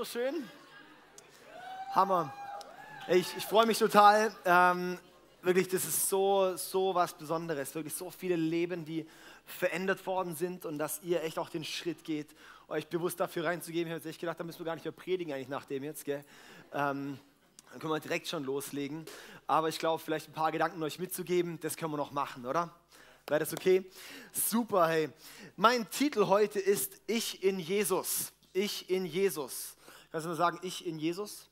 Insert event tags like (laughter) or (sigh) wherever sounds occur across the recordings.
So schön. Hammer. Ich, ich freue mich total. Ähm, wirklich, das ist so, so was Besonderes. Wirklich so viele Leben, die verändert worden sind und dass ihr echt auch den Schritt geht, euch bewusst dafür reinzugeben. Ich habe jetzt echt gedacht, da müssen wir gar nicht mehr predigen eigentlich nach dem jetzt. Gell? Ähm, dann können wir direkt schon loslegen. Aber ich glaube, vielleicht ein paar Gedanken euch mitzugeben, das können wir noch machen, oder? Wäre das okay? Super, hey. Mein Titel heute ist Ich in Jesus. Ich in Jesus. Kannst du mal sagen, ich in Jesus?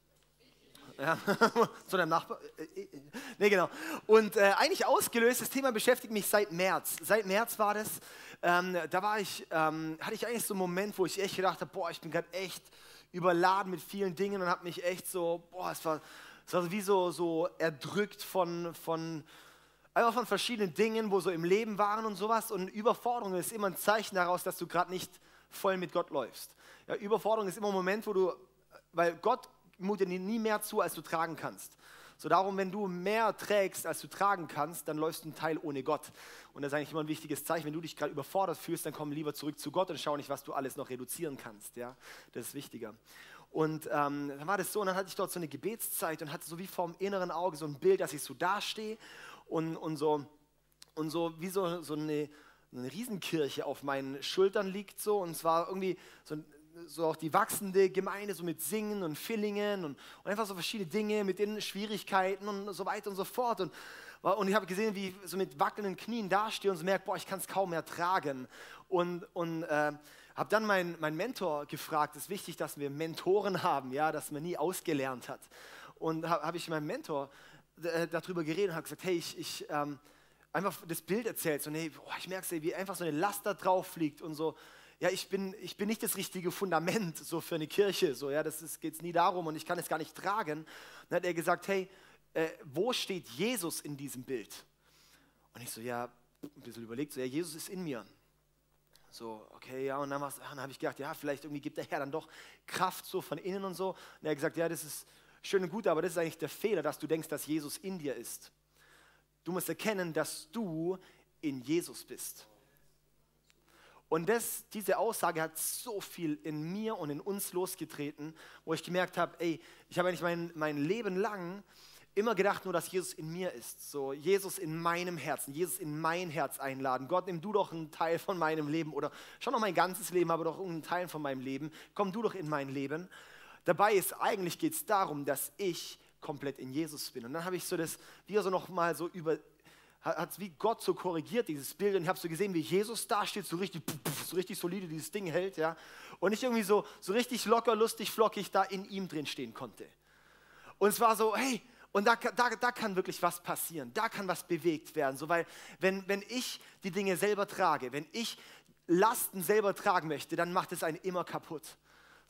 Ja, (laughs) zu deinem Nachbar. Nee, genau. Und äh, eigentlich ausgelöst, das Thema beschäftigt mich seit März. Seit März war das. Ähm, da war ich, ähm, hatte ich eigentlich so einen Moment, wo ich echt gedacht habe, boah, ich bin gerade echt überladen mit vielen Dingen und habe mich echt so, boah, es war, es war wie so, so erdrückt von, von, einfach von verschiedenen Dingen, wo so im Leben waren und sowas. Und Überforderung ist immer ein Zeichen daraus, dass du gerade nicht voll mit Gott läufst. Ja, Überforderung ist immer ein Moment, wo du, weil Gott mutet dir nie mehr zu, als du tragen kannst. So darum, wenn du mehr trägst, als du tragen kannst, dann läufst du einen Teil ohne Gott. Und das ist eigentlich immer ein wichtiges Zeichen. Wenn du dich gerade überfordert fühlst, dann komm lieber zurück zu Gott und schau nicht, was du alles noch reduzieren kannst. Ja, das ist wichtiger. Und ähm, dann war das so, und dann hatte ich dort so eine Gebetszeit und hatte so wie vor dem inneren Auge so ein Bild, dass ich so dastehe und, und so und so wie so, so eine, eine Riesenkirche auf meinen Schultern liegt so und zwar irgendwie so so auch die wachsende Gemeinde, so mit Singen und Fillingen und, und einfach so verschiedene Dinge mit den Schwierigkeiten und so weiter und so fort. Und, und ich habe gesehen, wie ich so mit wackelnden Knien dastehe und so merke, boah, ich kann es kaum mehr tragen. Und, und äh, habe dann meinen mein Mentor gefragt, es ist wichtig, dass wir Mentoren haben, ja, dass man nie ausgelernt hat. Und habe hab ich meinem Mentor äh, darüber geredet und habe gesagt, hey, ich, ich ähm, einfach das Bild erzählt, so, nee, boah, ich merke, wie einfach so eine Last da drauf liegt und so, ja, ich bin, ich bin nicht das richtige Fundament so für eine Kirche, so, ja, das geht es nie darum und ich kann es gar nicht tragen. Dann hat er gesagt, hey, äh, wo steht Jesus in diesem Bild? Und ich so, ja, ein bisschen überlegt, so, ja, Jesus ist in mir. So, okay, ja, und dann, dann habe ich gedacht, ja, vielleicht irgendwie gibt der Herr dann doch Kraft so von innen und so. Und er hat gesagt, ja, das ist schön und gut, aber das ist eigentlich der Fehler, dass du denkst, dass Jesus in dir ist. Du musst erkennen, dass du in Jesus bist. Und das, diese Aussage hat so viel in mir und in uns losgetreten, wo ich gemerkt habe, ey, ich habe eigentlich mein, mein Leben lang immer gedacht nur, dass Jesus in mir ist. So, Jesus in meinem Herzen, Jesus in mein Herz einladen. Gott, nimm du doch einen Teil von meinem Leben oder schon noch mein ganzes Leben, aber doch einen Teil von meinem Leben. Komm du doch in mein Leben. Dabei ist, eigentlich geht es darum, dass ich komplett in Jesus bin. Und dann habe ich so das, wie so noch mal so über, hat es wie Gott so korrigiert, dieses Bild. Und ich habe so gesehen, wie Jesus da steht, so richtig, so richtig solide dieses Ding hält, ja. Und ich irgendwie so, so richtig locker, lustig, flockig da in ihm drin stehen konnte. Und es war so, hey, und da, da, da kann wirklich was passieren, da kann was bewegt werden. So, weil wenn, wenn ich die Dinge selber trage, wenn ich Lasten selber tragen möchte, dann macht es einen immer kaputt.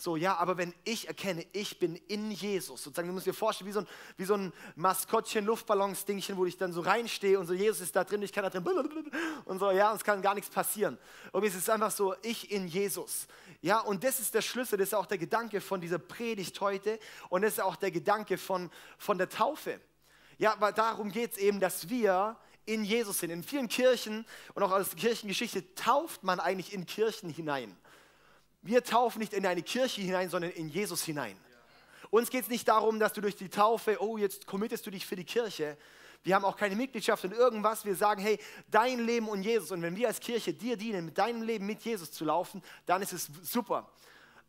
So, ja, aber wenn ich erkenne, ich bin in Jesus, sozusagen, du musst dir vorstellen, wie so ein, wie so ein Maskottchen, Luftballons-Dingchen, wo ich dann so reinstehe und so, Jesus ist da drin, ich kann da drin, und so, ja, und es kann gar nichts passieren. Und es ist einfach so, ich in Jesus. Ja, und das ist der Schlüssel, das ist auch der Gedanke von dieser Predigt heute und das ist auch der Gedanke von, von der Taufe. Ja, weil darum geht es eben, dass wir in Jesus sind. In vielen Kirchen und auch aus der Kirchengeschichte tauft man eigentlich in Kirchen hinein. Wir taufen nicht in eine Kirche hinein, sondern in Jesus hinein. Uns geht es nicht darum, dass du durch die Taufe, oh, jetzt committest du dich für die Kirche. Wir haben auch keine Mitgliedschaft in irgendwas. Wir sagen, hey, dein Leben und Jesus. Und wenn wir als Kirche dir dienen, mit deinem Leben mit Jesus zu laufen, dann ist es super.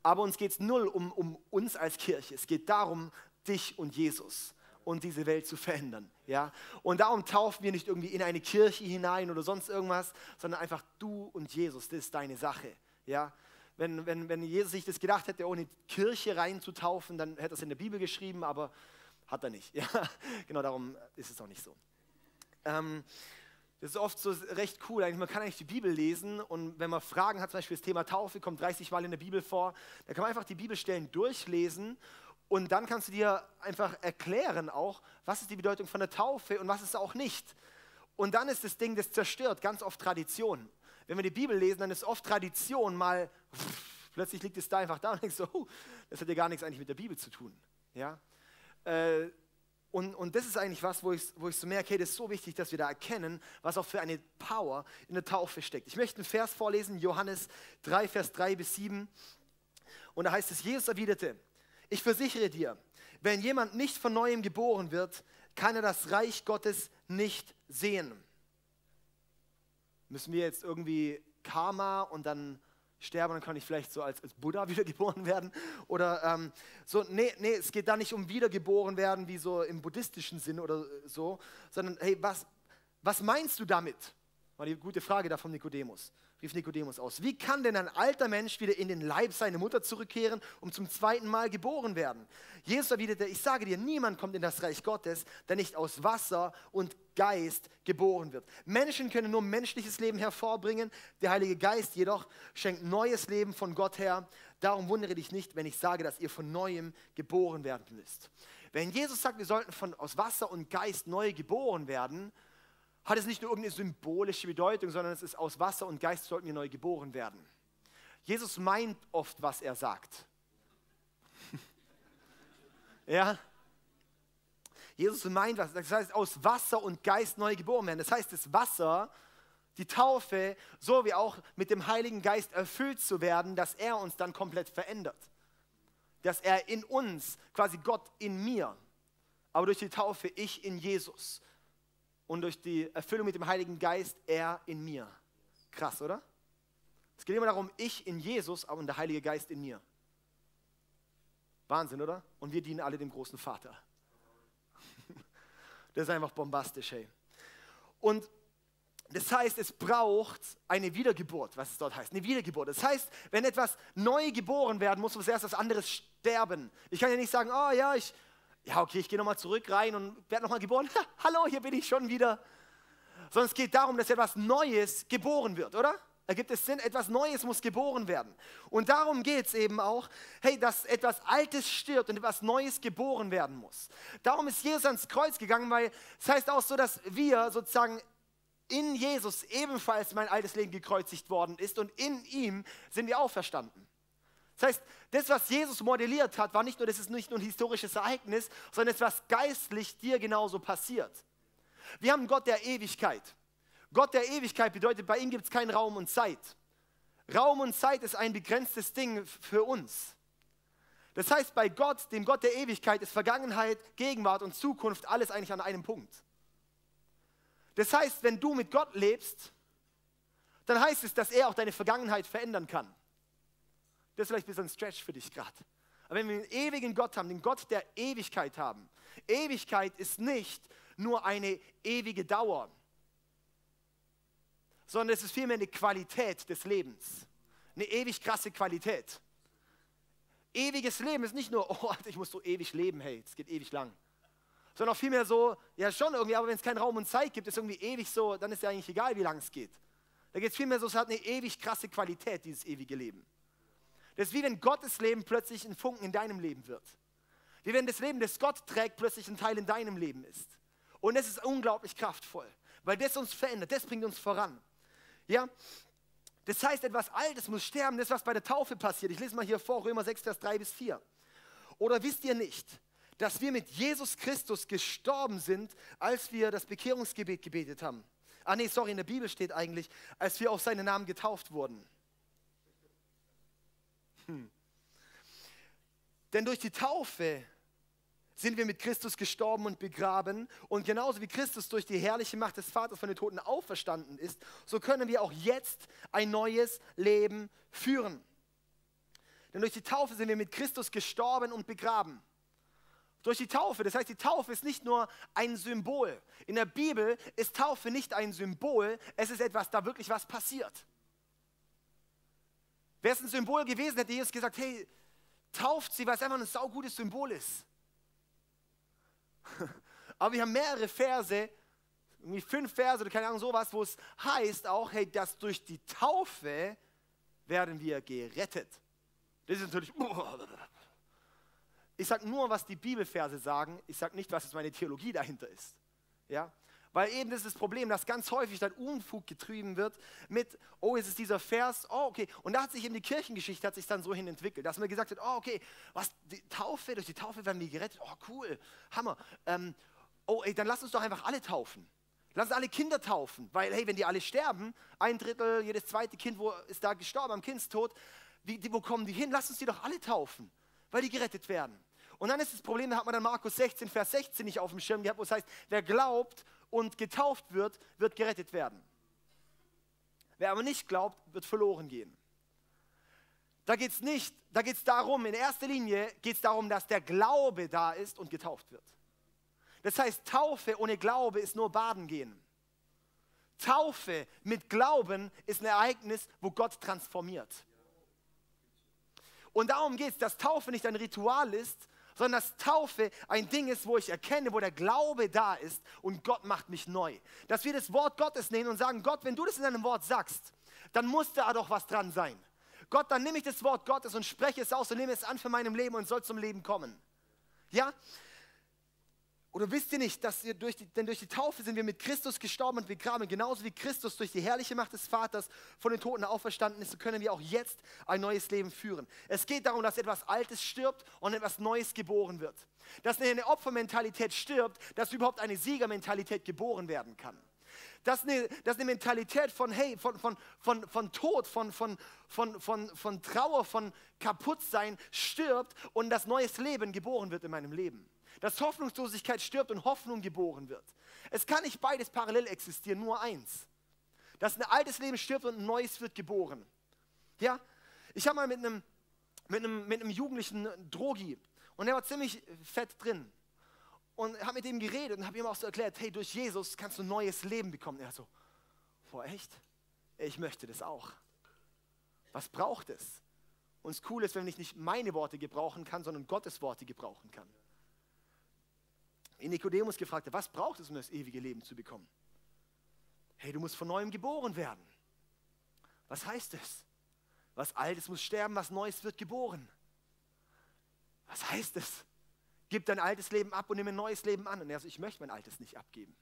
Aber uns geht es null um, um uns als Kirche. Es geht darum, dich und Jesus und diese Welt zu verändern. Ja? Und darum taufen wir nicht irgendwie in eine Kirche hinein oder sonst irgendwas, sondern einfach du und Jesus, das ist deine Sache. Ja? Wenn, wenn, wenn Jesus sich das gedacht hätte, ohne Kirche reinzutaufen, dann hätte er es in der Bibel geschrieben, aber hat er nicht. (laughs) Ja, genau darum ist es auch nicht so. Ähm, das ist oft so recht cool. Eigentlich, man kann eigentlich die Bibel lesen und wenn man Fragen hat, zum Beispiel das Thema Taufe, kommt 30 Mal in der Bibel vor, dann kann man einfach die Bibelstellen durchlesen und dann kannst du dir einfach erklären auch, was ist die Bedeutung von der Taufe und was ist auch nicht. Und dann ist das Ding, das zerstört ganz oft Tradition wenn wir die Bibel lesen, dann ist oft Tradition mal, plötzlich liegt es da einfach da und denkst so, oh, das hat ja gar nichts eigentlich mit der Bibel zu tun. Ja? Äh, und, und das ist eigentlich was, wo ich, wo ich so merke, hey, das ist so wichtig, dass wir da erkennen, was auch für eine Power in der Taufe steckt. Ich möchte einen Vers vorlesen, Johannes 3, Vers 3 bis 7. Und da heißt es, Jesus erwiderte, ich versichere dir, wenn jemand nicht von neuem geboren wird, kann er das Reich Gottes nicht sehen. Müssen wir jetzt irgendwie Karma und dann sterbe, dann kann ich vielleicht so als, als Buddha (laughs) wiedergeboren werden. Oder ähm, so, nee, nee, es geht da nicht um wiedergeboren werden, wie so im buddhistischen Sinn oder so, sondern hey, was, was meinst du damit? War die gute Frage da von Nikodemus rief Nikodemus aus. Wie kann denn ein alter Mensch wieder in den Leib seiner Mutter zurückkehren, um zum zweiten Mal geboren werden? Jesus erwiderte, ich sage dir, niemand kommt in das Reich Gottes, der nicht aus Wasser und Geist geboren wird. Menschen können nur menschliches Leben hervorbringen, der Heilige Geist jedoch schenkt neues Leben von Gott her. Darum wundere dich nicht, wenn ich sage, dass ihr von neuem geboren werden müsst. Wenn Jesus sagt, wir sollten von, aus Wasser und Geist neu geboren werden, hat es nicht nur irgendeine symbolische Bedeutung, sondern es ist aus Wasser und Geist sollten wir neu geboren werden. Jesus meint oft, was er sagt. (laughs) ja? Jesus meint was. Das heißt, aus Wasser und Geist neu geboren werden. Das heißt, das Wasser, die Taufe, so wie auch mit dem Heiligen Geist erfüllt zu werden, dass er uns dann komplett verändert. Dass er in uns, quasi Gott in mir, aber durch die Taufe ich in Jesus und durch die Erfüllung mit dem Heiligen Geist er in mir. Krass, oder? Es geht immer darum, ich in Jesus, aber der Heilige Geist in mir. Wahnsinn, oder? Und wir dienen alle dem großen Vater. (laughs) Das ist einfach bombastisch, hey. Und das heißt, es braucht eine Wiedergeburt, was es dort heißt. Eine Wiedergeburt. Das heißt, wenn etwas neu geboren werden muss, muss erst was anderes sterben. Ich kann ja nicht sagen, oh ja, ich, ja, okay, ich gehe nochmal zurück rein und werde nochmal geboren. Ha, (laughs) hallo, hier bin ich schon wieder. Sondern es geht darum, dass etwas Neues geboren wird, oder? Ergibt es Sinn? Etwas Neues muss geboren werden. Und darum geht es eben auch, hey, dass etwas Altes stirbt und etwas Neues geboren werden muss. Darum ist Jesus ans Kreuz gegangen, weil es das heißt auch so, dass wir sozusagen in Jesus ebenfalls mein altes Leben gekreuzigt worden ist und in ihm sind wir auferstanden. Das heißt, das, was Jesus modelliert hat, war nicht nur, das ist nicht nur ein historisches Ereignis, sondern es, was geistlich dir genauso passiert. Wir haben Gott der Ewigkeit. Gott der Ewigkeit bedeutet, bei ihm gibt es keinen Raum und Zeit. Raum und Zeit ist ein begrenztes Ding für uns. Das heißt, bei Gott, dem Gott der Ewigkeit, ist Vergangenheit, Gegenwart und Zukunft alles eigentlich an einem Punkt. Das heißt, wenn du mit Gott lebst, dann heißt es, dass er auch deine Vergangenheit verändern kann. Das ist vielleicht ein bisschen ein Stretch für dich gerade. Aber wenn wir einen ewigen Gott haben, den Gott der Ewigkeit haben, Ewigkeit ist nicht nur eine ewige Dauer, sondern es ist vielmehr eine Qualität des Lebens. Eine ewig krasse Qualität. Ewiges Leben ist nicht nur, oh, ich muss so ewig leben, hey, es geht ewig lang. Sondern auch vielmehr so, ja schon irgendwie, aber wenn es keinen Raum und Zeit gibt, ist irgendwie ewig so, dann ist ja eigentlich egal, wie lang es geht. Da geht es vielmehr so, es hat eine ewig krasse Qualität, dieses ewige Leben. Das ist wie wenn Gottes Leben plötzlich ein Funken in deinem Leben wird. Wie wenn das Leben, das Gott trägt, plötzlich ein Teil in deinem Leben ist. Und das ist unglaublich kraftvoll, weil das uns verändert, das bringt uns voran. Ja? Das heißt, etwas Altes muss sterben, das, was bei der Taufe passiert. Ich lese mal hier vor, Römer 6, Vers 3 bis 4. Oder wisst ihr nicht, dass wir mit Jesus Christus gestorben sind, als wir das Bekehrungsgebet gebetet haben? Ah nee, sorry, in der Bibel steht eigentlich, als wir auf seinen Namen getauft wurden. Hm. Denn durch die Taufe sind wir mit Christus gestorben und begraben. Und genauso wie Christus durch die herrliche Macht des Vaters von den Toten auferstanden ist, so können wir auch jetzt ein neues Leben führen. Denn durch die Taufe sind wir mit Christus gestorben und begraben. Durch die Taufe, das heißt, die Taufe ist nicht nur ein Symbol. In der Bibel ist Taufe nicht ein Symbol, es ist etwas, da wirklich was passiert. Wäre es ein Symbol gewesen, hätte Jesus gesagt, hey, tauft sie, weil es einfach ein saugutes Symbol ist. (laughs) Aber wir haben mehrere Verse, irgendwie fünf Verse oder keine Ahnung sowas, wo es heißt auch, hey, dass durch die Taufe werden wir gerettet. Das ist natürlich, (laughs) ich sage nur, was die Bibelverse sagen, ich sage nicht, was jetzt meine Theologie dahinter ist. Ja? Weil eben das ist das Problem, dass ganz häufig dann Unfug getrieben wird mit, oh, es ist dieser Vers, oh, okay. Und da hat sich eben die Kirchengeschichte hat sich dann so hin entwickelt, dass man gesagt hat, oh, okay, was, die Taufe, durch die Taufe werden wir gerettet, oh, cool, Hammer. Ähm, oh, ey, dann lass uns doch einfach alle taufen. Lass uns alle Kinder taufen, weil, hey, wenn die alle sterben, ein Drittel, jedes zweite Kind, wo ist da gestorben am Kindstod, wie, die, wo kommen die hin? Lass uns die doch alle taufen, weil die gerettet werden. Und dann ist das Problem, da hat man dann Markus 16, Vers 16 nicht auf dem Schirm gehabt, wo es heißt, wer glaubt und getauft wird, wird gerettet werden. Wer aber nicht glaubt, wird verloren gehen. Da geht es nicht, da geht es darum, in erster Linie geht es darum, dass der Glaube da ist und getauft wird. Das heißt, Taufe ohne Glaube ist nur Baden gehen. Taufe mit Glauben ist ein Ereignis, wo Gott transformiert. Und darum geht es, dass Taufe nicht ein Ritual ist, sondern dass Taufe ein Ding ist, wo ich erkenne, wo der Glaube da ist und Gott macht mich neu. Dass wir das Wort Gottes nehmen und sagen, Gott, wenn du das in deinem Wort sagst, dann muss da doch was dran sein. Gott, dann nehme ich das Wort Gottes und spreche es aus und nehme es an für meinem Leben und soll zum Leben kommen. Ja? Oder wisst ihr nicht, dass wir durch die, denn durch die Taufe sind wir mit Christus gestorben und begraben, genauso wie Christus durch die herrliche Macht des Vaters von den Toten auferstanden ist, so können wir auch jetzt ein neues Leben führen. Es geht darum, dass etwas Altes stirbt und etwas Neues geboren wird. Dass eine Opfermentalität stirbt, dass überhaupt eine Siegermentalität geboren werden kann. Dass eine, dass eine Mentalität von, hey, von, von, von, von Tod, von, von, von, von, von Trauer, von Kaputtsein stirbt und das neues Leben geboren wird in meinem Leben dass Hoffnungslosigkeit stirbt und Hoffnung geboren wird. Es kann nicht beides parallel existieren, nur eins. Dass ein altes Leben stirbt und ein neues wird geboren. Ja, ich habe mal mit einem, mit, einem, mit einem Jugendlichen Drogi und der war ziemlich fett drin und habe mit ihm geredet und habe ihm auch so erklärt, hey, durch Jesus kannst du ein neues Leben bekommen. Er so, boah, echt? Ich möchte das auch. Was braucht es? Und es cool ist, wenn ich nicht meine Worte gebrauchen kann, sondern Gottes Worte gebrauchen kann Nikodemus gefragt hat, was braucht es, um das ewige Leben zu bekommen? Hey, du musst von neuem geboren werden. Was heißt das? Was Altes muss sterben, was Neues wird geboren. Was heißt es? Gib dein altes Leben ab und nimm ein neues Leben an. Und er so, ich möchte mein altes nicht abgeben.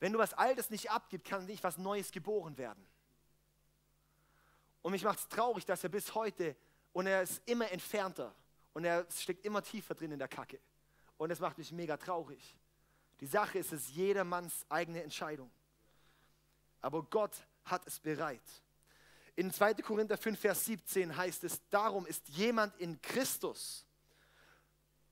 Wenn du was Altes nicht abgibst, kann nicht was Neues geboren werden. Und mich macht es traurig, dass er bis heute, und er ist immer entfernter und er steckt immer tiefer drin in der Kacke. Und es macht mich mega traurig. Die Sache ist, es ist jedermanns eigene Entscheidung. Aber Gott hat es bereit. In 2. Korinther 5, Vers 17 heißt es, darum ist jemand in Christus.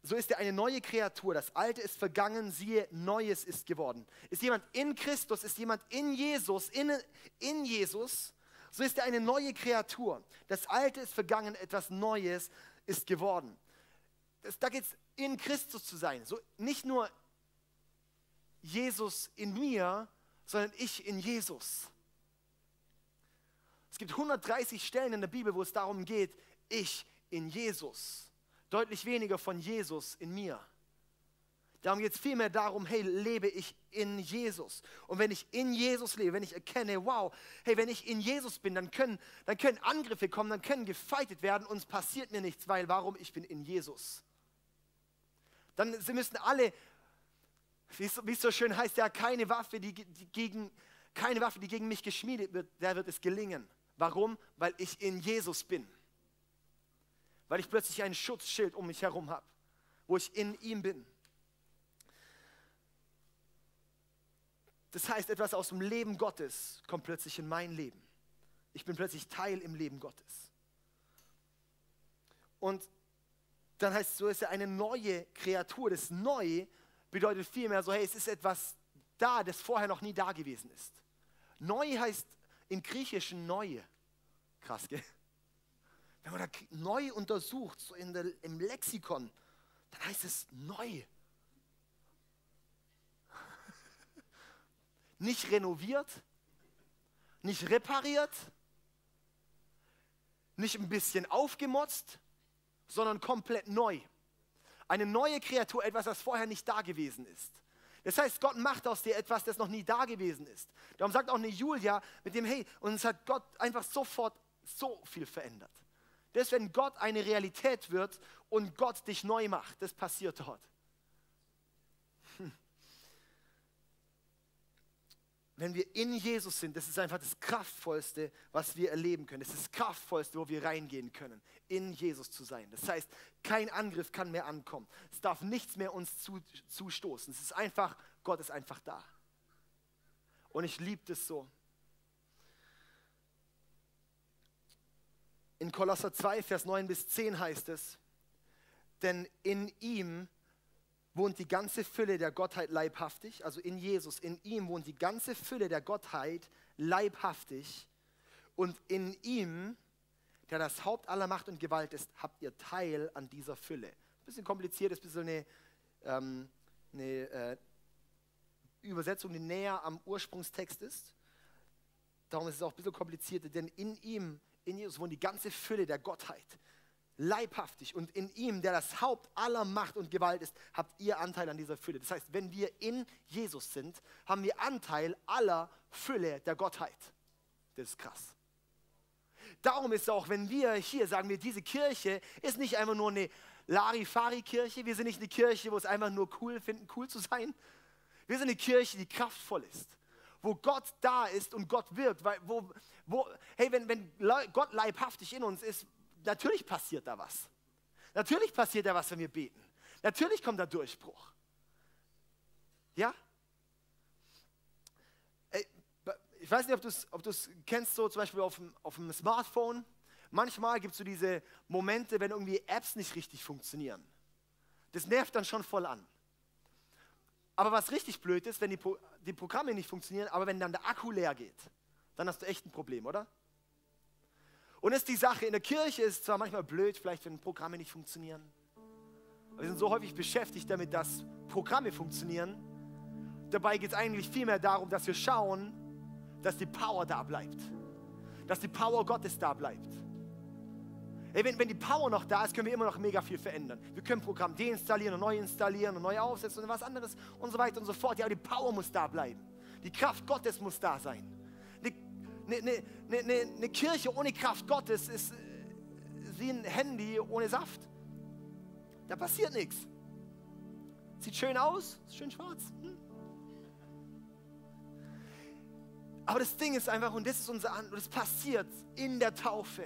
So ist er eine neue Kreatur. Das Alte ist vergangen, siehe, Neues ist geworden. Ist jemand in Christus, ist jemand in Jesus, in, in Jesus, so ist er eine neue Kreatur. Das Alte ist vergangen, etwas Neues ist geworden. Das, da geht es in Christus zu sein. So nicht nur Jesus in mir, sondern ich in Jesus. Es gibt 130 Stellen in der Bibel, wo es darum geht, ich in Jesus. Deutlich weniger von Jesus in mir. Darum geht es vielmehr darum, hey, lebe ich in Jesus. Und wenn ich in Jesus lebe, wenn ich erkenne, wow, hey, wenn ich in Jesus bin, dann können, dann können Angriffe kommen, dann können gefeitet werden und es passiert mir nichts, weil warum? Ich bin in Jesus. Dann sie müssen alle, wie es, wie es so schön heißt, ja, keine Waffe, die, die gegen, keine Waffe, die gegen mich geschmiedet wird, der wird es gelingen. Warum? Weil ich in Jesus bin. Weil ich plötzlich ein Schutzschild um mich herum habe, wo ich in ihm bin. Das heißt, etwas aus dem Leben Gottes kommt plötzlich in mein Leben. Ich bin plötzlich Teil im Leben Gottes. Und dann heißt es, so ist er eine neue Kreatur. Das Neue bedeutet vielmehr so, hey, es ist etwas da, das vorher noch nie da gewesen ist. Neu heißt im Griechischen neue. Krass, gell? Wenn man da neu untersucht, so der, im Lexikon, dann heißt es neu. Nicht renoviert, nicht repariert, nicht ein bisschen aufgemotzt, sondern komplett neu. Eine neue Kreatur, etwas, das vorher nicht da gewesen ist. Das heißt, Gott macht aus dir etwas, das noch nie da gewesen ist. Darum sagt auch eine Julia mit dem, hey, uns hat Gott einfach sofort so viel verändert. Das, wenn Gott eine Realität wird und Gott dich neu macht, das passiert dort. Wenn wir in Jesus sind, das ist einfach das Kraftvollste, was wir erleben können. Das ist das Kraftvollste, wo wir reingehen können, in Jesus zu sein. Das heißt, kein Angriff kann mehr ankommen. Es darf nichts mehr uns zu, zustoßen. Es ist einfach, Gott ist einfach da. Und ich liebe das so. In Kolosser 2, Vers 9 bis 10 heißt es, denn in ihm wohnt die ganze Fülle der Gottheit leibhaftig, also in Jesus, in ihm wohnt die ganze Fülle der Gottheit leibhaftig und in ihm, der das Haupt aller Macht und Gewalt ist, habt ihr Teil an dieser Fülle. Ein bisschen kompliziert, ist ein bisschen eine, ähm, eine äh, Übersetzung, die näher am Ursprungstext ist. Darum ist es auch ein bisschen komplizierter, denn in ihm, in Jesus wohnt die ganze Fülle der Gottheit. Leibhaftig und in ihm, der das Haupt aller Macht und Gewalt ist, habt ihr Anteil an dieser Fülle. Das heißt, wenn wir in Jesus sind, haben wir Anteil aller Fülle der Gottheit. Das ist krass. Darum ist auch, wenn wir hier sagen wir, diese Kirche ist nicht einfach nur eine Larifari-Kirche, wir sind nicht eine Kirche, wo es einfach nur cool finden, cool zu sein. Wir sind eine Kirche, die kraftvoll ist wo Gott da ist und Gott wirkt. Weil, wo, wo, hey, wenn, wenn Gott leibhaftig in uns ist, natürlich passiert da was. Natürlich passiert da was, wenn wir beten. Natürlich kommt da Durchbruch. Ja? Ich weiß nicht, ob du es ob kennst, so zum Beispiel auf dem, auf dem Smartphone. Manchmal gibt es so diese Momente, wenn irgendwie Apps nicht richtig funktionieren. Das nervt dann schon voll an. Aber was richtig blöd ist, wenn die, die Programme nicht funktionieren, aber wenn dann der Akku leer geht, dann hast du echt ein Problem, oder? Und ist die Sache, in der Kirche ist zwar manchmal blöd, vielleicht wenn Programme nicht funktionieren. Aber wir sind so häufig beschäftigt damit, dass Programme funktionieren. Dabei geht es eigentlich vielmehr darum, dass wir schauen, dass die Power da bleibt. Dass die Power Gottes da bleibt. Ey, wenn, wenn die Power noch da ist, können wir immer noch mega viel verändern. Wir können Programm deinstallieren und neu installieren und neu aufsetzen und was anderes und so weiter und so fort. Ja, aber die Power muss da bleiben. Die Kraft Gottes muss da sein. Eine, eine, eine, Kirche ohne Kraft Gottes ist äh, wie ein Handy ohne Saft. Da passiert nichts. Sieht schön aus, ist schön schwarz. Hm? Aber das Ding ist einfach, und das ist unser An, und das passiert in der Taufe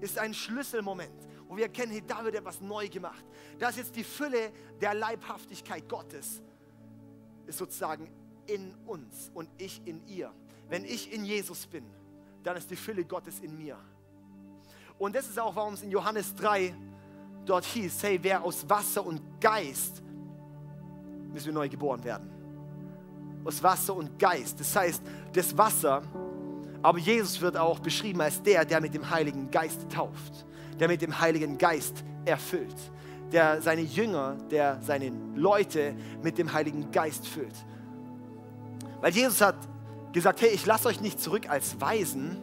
ist ein Schlüsselmoment, wo wir erkennen, hey, da wird etwas neu gemacht. Das ist jetzt die Fülle der Leibhaftigkeit Gottes, ist sozusagen in uns und ich in ihr. Wenn ich in Jesus bin, dann ist die Fülle Gottes in mir. Und das ist auch, warum es in Johannes 3 dort hieß, hey, wer aus Wasser und Geist, müssen wir neu geboren werden. Aus Wasser und Geist. Das heißt, das Wasser aber Jesus wird auch beschrieben als der, der mit dem Heiligen Geist tauft, der mit dem Heiligen Geist erfüllt, der seine Jünger, der seine Leute mit dem Heiligen Geist füllt. Weil Jesus hat gesagt, hey, ich lasse euch nicht zurück als Weisen,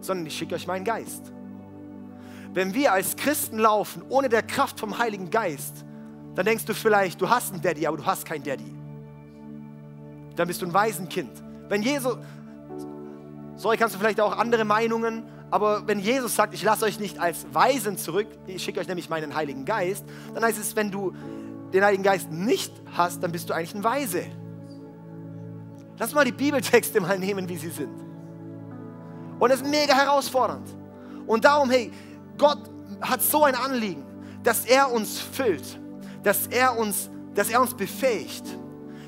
sondern ich schicke euch meinen Geist. Wenn wir als Christen laufen ohne der Kraft vom Heiligen Geist, dann denkst du vielleicht, du hast einen Daddy, aber du hast keinen Daddy. Dann bist du ein Waisenkind. Wenn Jesus, Sorry, kannst du vielleicht auch andere Meinungen, aber wenn Jesus sagt, ich lasse euch nicht als Weisen zurück, ich schicke euch nämlich meinen Heiligen Geist, dann heißt es, wenn du den Heiligen Geist nicht hast, dann bist du eigentlich ein Weise. Lass mal die Bibeltexte mal nehmen, wie sie sind. Und es ist mega herausfordernd. Und darum, hey, Gott hat so ein Anliegen, dass er uns füllt, dass er uns, dass er uns befähigt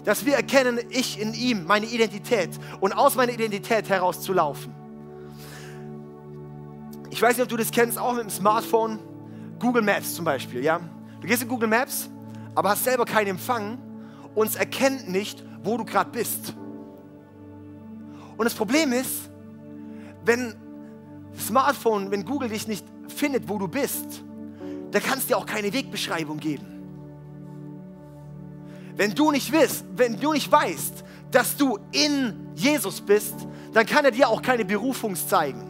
dass wir erkennen, ich in ihm, meine Identität und aus meiner Identität herauszulaufen. Ich weiß nicht, ob du das kennst, auch mit dem Smartphone, Google Maps zum Beispiel, ja. Du gehst in Google Maps, aber hast selber keinen Empfang und es erkennt nicht, wo du gerade bist. Und das Problem ist, wenn Smartphone, wenn Google dich nicht findet, wo du bist, dann kannst du dir auch keine Wegbeschreibung geben. Wenn du nicht wirst, wenn du nicht weißt, dass du in Jesus bist, dann kann er dir auch keine Berufung zeigen.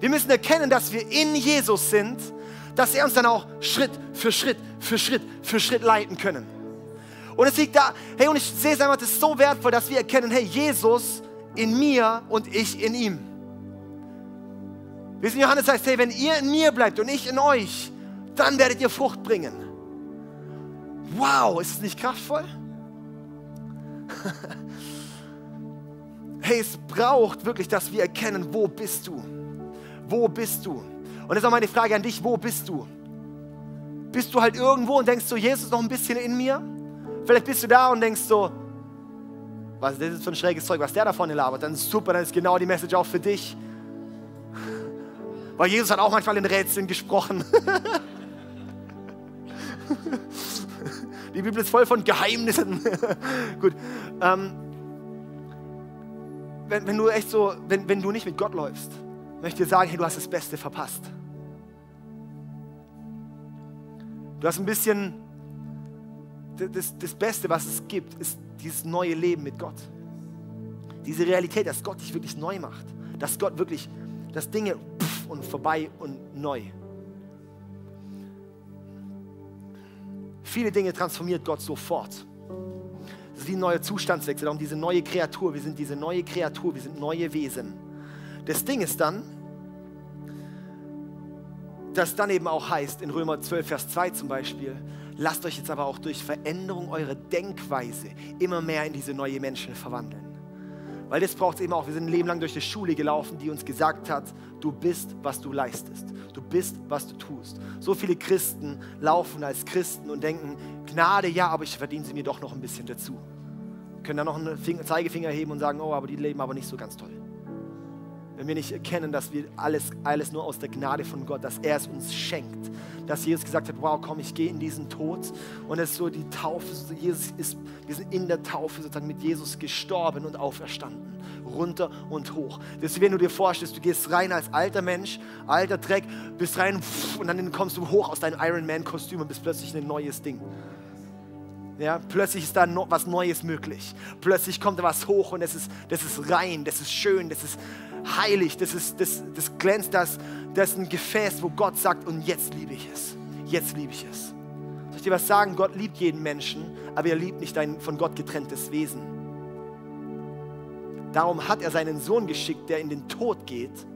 Wir müssen erkennen, dass wir in Jesus sind, dass er uns dann auch Schritt für Schritt für Schritt für Schritt leiten können. Und es liegt da, hey, und ich sehe es einfach, das ist so wertvoll, dass wir erkennen, hey, Jesus in mir und ich in ihm. Wir sind Johannes heißt, hey, wenn ihr in mir bleibt und ich in euch, dann werdet ihr Frucht bringen. Wow, ist es nicht kraftvoll? (laughs) hey, es braucht wirklich, dass wir erkennen, wo bist du? Wo bist du? Und ist auch meine Frage an dich, wo bist du? Bist du halt irgendwo und denkst so, Jesus ist noch ein bisschen in mir? Vielleicht bist du da und denkst so, was ist das für ein schräges Zeug, was der da vorne labert? Dann ist super, dann ist genau die Message auch für dich. Weil Jesus hat auch manchmal in Rätseln gesprochen. (laughs) Die Bibel ist voll von Geheimnissen. (laughs) Gut. Ähm, wenn, wenn du echt so, wenn, wenn du nicht mit Gott läufst, möchte ich dir sagen, hey, du hast das Beste verpasst. Du hast ein bisschen, das, das Beste, was es gibt, ist dieses neue Leben mit Gott. Diese Realität, dass Gott dich wirklich neu macht. Dass Gott wirklich, dass Dinge pff, und vorbei und neu. Viele Dinge transformiert Gott sofort. Das ist wie ein neuer Zustandswechsel, darum diese neue Kreatur. Wir sind diese neue Kreatur, wir sind neue Wesen. Das Ding ist dann, dass dann eben auch heißt, in Römer 12, Vers 2 zum Beispiel, lasst euch jetzt aber auch durch Veränderung eurer Denkweise immer mehr in diese neue Menschen verwandeln. Weil das braucht es eben auch. Wir sind ein Leben lang durch die Schule gelaufen, die uns gesagt hat, du bist, was du leistest. Du bist, was du tust. So viele Christen laufen als Christen und denken, Gnade ja, aber ich verdiene sie mir doch noch ein bisschen dazu. Können dann noch einen Zeigefinger heben und sagen, oh, aber die leben aber nicht so ganz toll wenn wir nicht erkennen, dass wir alles, alles nur aus der Gnade von Gott, dass er es uns schenkt. Dass Jesus gesagt hat, wow, komm, ich gehe in diesen Tod. Und es ist so die Taufe, Jesus ist, wir sind in der Taufe sozusagen mit Jesus gestorben und auferstanden. Runter und hoch. Ist, wenn du dir vorstellst, du gehst rein als alter Mensch, alter Dreck, bist rein und dann kommst du hoch aus deinem Iron Man-Kostüm und bist plötzlich ein neues Ding. Ja, plötzlich ist da no, was Neues möglich. Plötzlich kommt da was hoch und das ist, das ist rein, das ist schön, das ist, heilig, das, ist, das, das glänzt, das, das ist ein Gefäß, wo Gott sagt, und jetzt liebe ich es. Jetzt liebe ich es. Soll ich dir was sagen? Gott liebt jeden Menschen, aber er liebt nicht ein von Gott getrenntes Wesen. Darum hat er seinen Sohn geschickt, der in den Tod geht,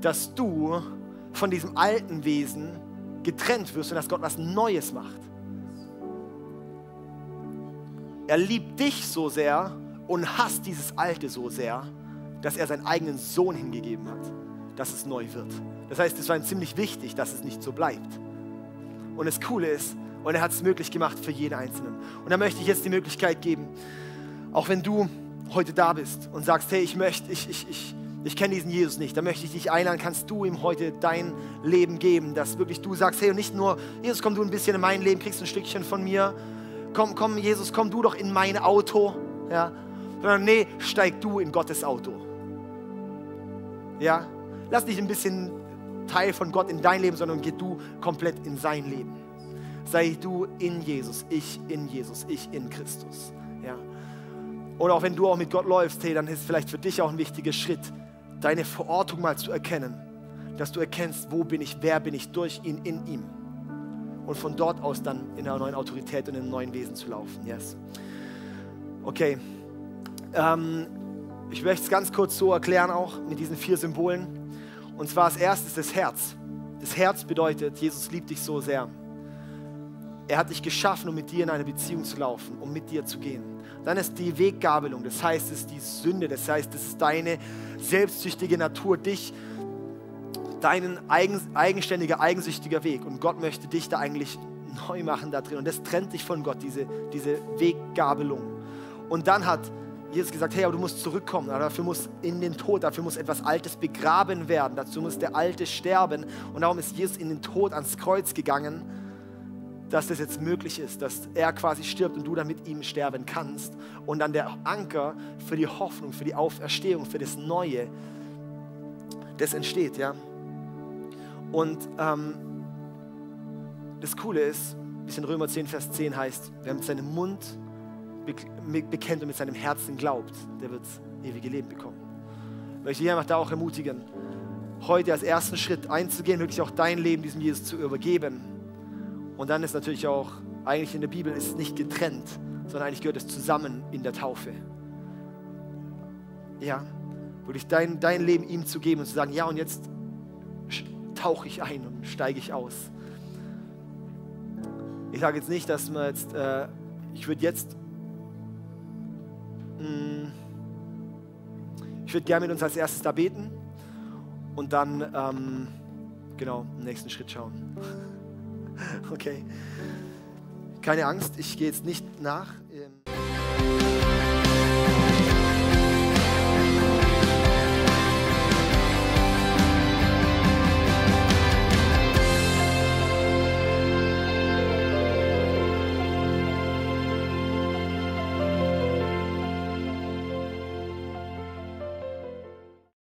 dass du von diesem alten Wesen getrennt wirst und dass Gott was Neues macht. Er liebt dich so sehr und hasst dieses Alte so sehr, dass er seinen eigenen Sohn hingegeben hat, dass es neu wird. Das heißt, es war ihm ziemlich wichtig, dass es nicht so bleibt. Und das Coole ist, und er hat es möglich gemacht für jeden Einzelnen. Und da möchte ich jetzt die Möglichkeit geben, auch wenn du heute da bist und sagst, hey, ich möchte, ich, ich, ich, ich kenne diesen Jesus nicht, da möchte ich dich einladen, kannst du ihm heute dein Leben geben, dass wirklich du sagst, hey, und nicht nur, Jesus, komm du ein bisschen in mein Leben, kriegst ein Stückchen von mir, komm, komm, Jesus, komm du doch in mein Auto, ja, sondern nee, steig du in Gottes Auto. Ja? Lass nicht ein bisschen Teil von Gott in dein Leben, sondern geh du komplett in sein Leben. Sei du in Jesus, ich in Jesus, ich in Christus. Ja? Oder auch wenn du auch mit Gott läufst, hey, dann ist vielleicht für dich auch ein wichtiger Schritt, deine Verortung mal zu erkennen. Dass du erkennst, wo bin ich, wer bin ich durch ihn, in ihm. Und von dort aus dann in einer neuen Autorität und in einem neuen Wesen zu laufen. Yes. Okay. Ähm, ich möchte es ganz kurz so erklären, auch mit diesen vier Symbolen. Und zwar als erstes das Herz. Das Herz bedeutet, Jesus liebt dich so sehr. Er hat dich geschaffen, um mit dir in eine Beziehung zu laufen, um mit dir zu gehen. Dann ist die Weggabelung, das heißt, es ist die Sünde, das heißt, es ist deine selbstsüchtige Natur, dich, deinen eigen, eigenständiger, eigensüchtiger Weg. Und Gott möchte dich da eigentlich neu machen da drin. Und das trennt dich von Gott, diese, diese Weggabelung. Und dann hat Jesus gesagt, hey, aber du musst zurückkommen, dafür muss in den Tod, dafür muss etwas Altes begraben werden, dazu muss der Alte sterben. Und darum ist Jesus in den Tod ans Kreuz gegangen, dass das jetzt möglich ist, dass er quasi stirbt und du dann mit ihm sterben kannst. Und dann der Anker für die Hoffnung, für die Auferstehung, für das Neue, das entsteht, ja. Und ähm, das Coole ist, wie es in Römer 10, Vers 10 heißt, wer mit seinem Mund bekennt und mit seinem Herzen glaubt, der wird ewige Leben bekommen. Ich möchte dich einfach da auch ermutigen, heute als ersten Schritt einzugehen, wirklich auch dein Leben diesem Jesus zu übergeben. Und dann ist natürlich auch, eigentlich in der Bibel ist es nicht getrennt, sondern eigentlich gehört es zusammen in der Taufe. Ja, wirklich dein, dein Leben ihm zu geben und zu sagen, ja und jetzt tauche ich ein und steige ich aus. Ich sage jetzt nicht, dass man jetzt, äh, ich würde jetzt. Ich würde gerne mit uns als erstes da beten und dann ähm, genau im nächsten Schritt schauen. (laughs) okay. Keine Angst, ich gehe jetzt nicht nach. Ähm